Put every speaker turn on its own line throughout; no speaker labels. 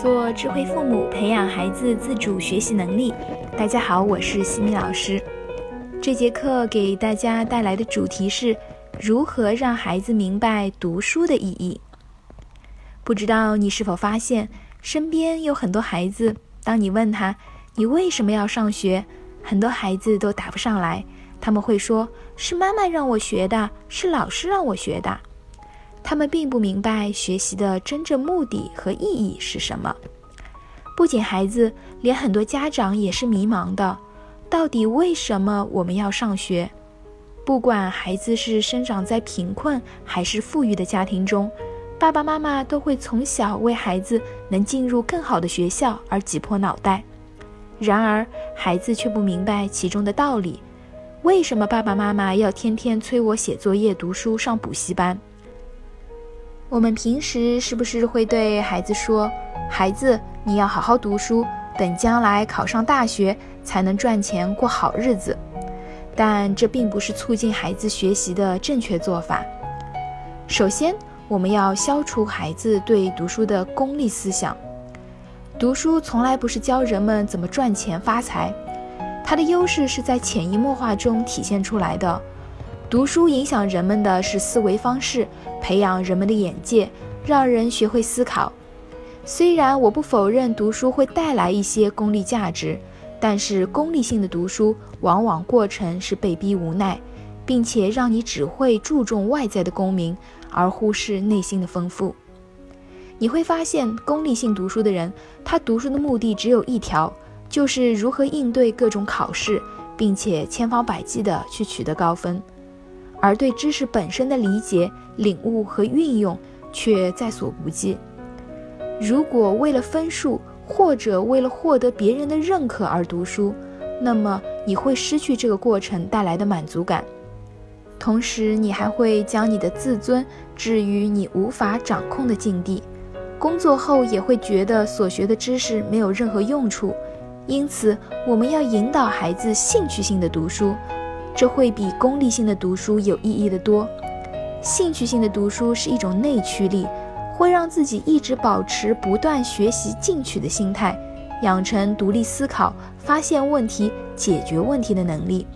做智慧父母，培养孩子自主学习能力。大家好，我是西米老师。这节课给大家带来的主题是如何让孩子明白读书的意义。不知道你是否发现，身边有很多孩子，当你问他你为什么要上学，很多孩子都答不上来。他们会说是妈妈让我学的，是老师让我学的。他们并不明白学习的真正目的和意义是什么。不仅孩子，连很多家长也是迷茫的。到底为什么我们要上学？不管孩子是生长在贫困还是富裕的家庭中，爸爸妈妈都会从小为孩子能进入更好的学校而挤破脑袋。然而，孩子却不明白其中的道理。为什么爸爸妈妈要天天催我写作业、读书、上补习班？我们平时是不是会对孩子说：“孩子，你要好好读书，等将来考上大学才能赚钱过好日子。”但这并不是促进孩子学习的正确做法。首先，我们要消除孩子对读书的功利思想。读书从来不是教人们怎么赚钱发财，它的优势是在潜移默化中体现出来的。读书影响人们的是思维方式，培养人们的眼界，让人学会思考。虽然我不否认读书会带来一些功利价值，但是功利性的读书往往过程是被逼无奈，并且让你只会注重外在的功名，而忽视内心的丰富。你会发现，功利性读书的人，他读书的目的只有一条，就是如何应对各种考试，并且千方百计地去取得高分。而对知识本身的理解、领悟和运用却在所不计。如果为了分数或者为了获得别人的认可而读书，那么你会失去这个过程带来的满足感，同时你还会将你的自尊置于你无法掌控的境地。工作后也会觉得所学的知识没有任何用处。因此，我们要引导孩子兴趣性的读书。这会比功利性的读书有意义的多。兴趣性的读书是一种内驱力，会让自己一直保持不断学习进取的心态，养成独立思考、发现问题、解决问题的能力。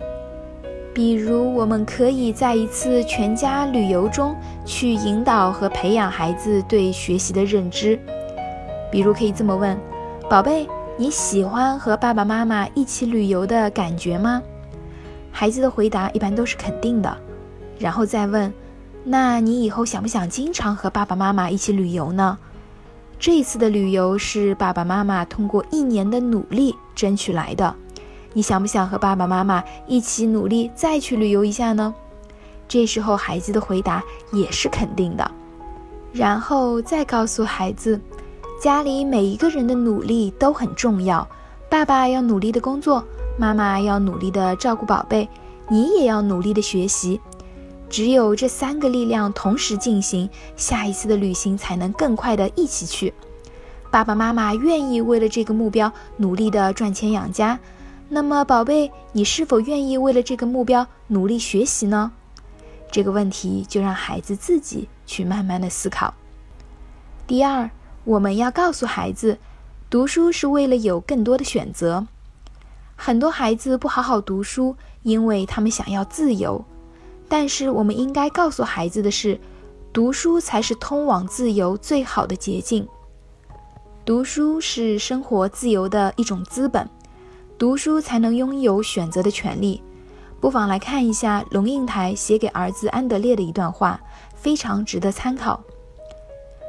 比如，我们可以在一次全家旅游中去引导和培养孩子对学习的认知。比如，可以这么问：“宝贝，你喜欢和爸爸妈妈一起旅游的感觉吗？”孩子的回答一般都是肯定的，然后再问：“那你以后想不想经常和爸爸妈妈一起旅游呢？”这一次的旅游是爸爸妈妈通过一年的努力争取来的，你想不想和爸爸妈妈一起努力再去旅游一下呢？这时候孩子的回答也是肯定的，然后再告诉孩子，家里每一个人的努力都很重要，爸爸要努力的工作。妈妈要努力的照顾宝贝，你也要努力的学习。只有这三个力量同时进行，下一次的旅行才能更快的一起去。爸爸妈妈愿意为了这个目标努力的赚钱养家，那么宝贝，你是否愿意为了这个目标努力学习呢？这个问题就让孩子自己去慢慢的思考。第二，我们要告诉孩子，读书是为了有更多的选择。很多孩子不好好读书，因为他们想要自由。但是我们应该告诉孩子的是，读书才是通往自由最好的捷径。读书是生活自由的一种资本，读书才能拥有选择的权利。不妨来看一下龙应台写给儿子安德烈的一段话，非常值得参考。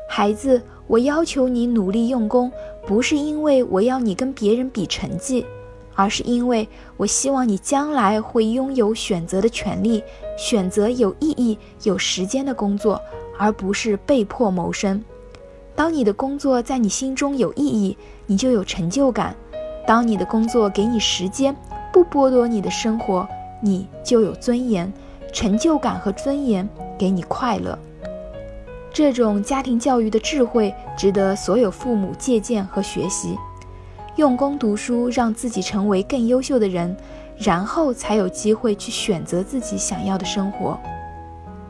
孩子，我要求你努力用功，不是因为我要你跟别人比成绩。而是因为我希望你将来会拥有选择的权利，选择有意义、有时间的工作，而不是被迫谋生。当你的工作在你心中有意义，你就有成就感；当你的工作给你时间，不剥夺你的生活，你就有尊严。成就感和尊严给你快乐。这种家庭教育的智慧，值得所有父母借鉴和学习。用功读书，让自己成为更优秀的人，然后才有机会去选择自己想要的生活。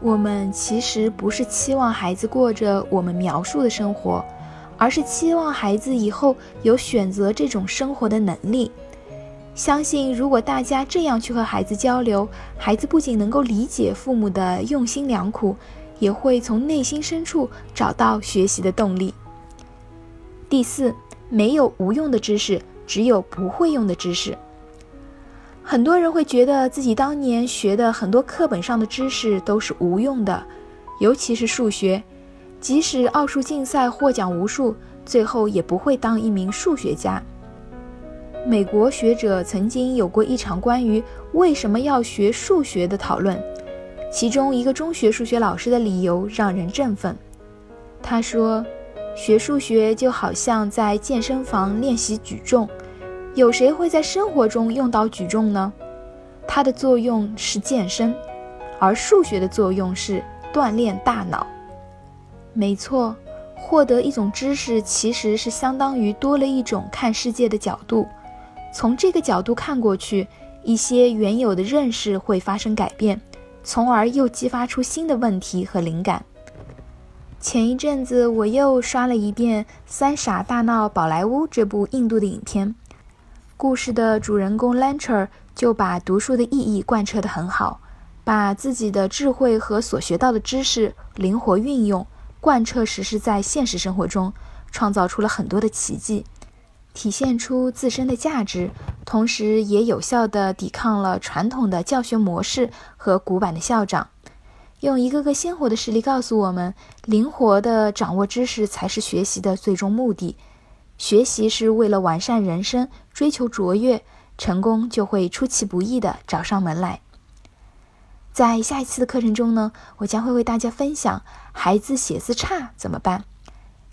我们其实不是期望孩子过着我们描述的生活，而是期望孩子以后有选择这种生活的能力。相信如果大家这样去和孩子交流，孩子不仅能够理解父母的用心良苦，也会从内心深处找到学习的动力。第四，没有无用的知识，只有不会用的知识。很多人会觉得自己当年学的很多课本上的知识都是无用的，尤其是数学，即使奥数竞赛获奖无数，最后也不会当一名数学家。美国学者曾经有过一场关于为什么要学数学的讨论，其中一个中学数学老师的理由让人振奋。他说：“学数学就好像在健身房练习举重，有谁会在生活中用到举重呢？它的作用是健身，而数学的作用是锻炼大脑。没错，获得一种知识其实是相当于多了一种看世界的角度。”从这个角度看过去，一些原有的认识会发生改变，从而又激发出新的问题和灵感。前一阵子我又刷了一遍《三傻大闹宝莱坞》这部印度的影片，故事的主人公 Lancher 就把读书的意义贯彻得很好，把自己的智慧和所学到的知识灵活运用，贯彻实施在现实生活中，创造出了很多的奇迹。体现出自身的价值，同时也有效地抵抗了传统的教学模式和古板的校长，用一个个鲜活的实例告诉我们：灵活的掌握知识才是学习的最终目的。学习是为了完善人生，追求卓越，成功就会出其不意的找上门来。在下一次的课程中呢，我将会为大家分享孩子写字差怎么办。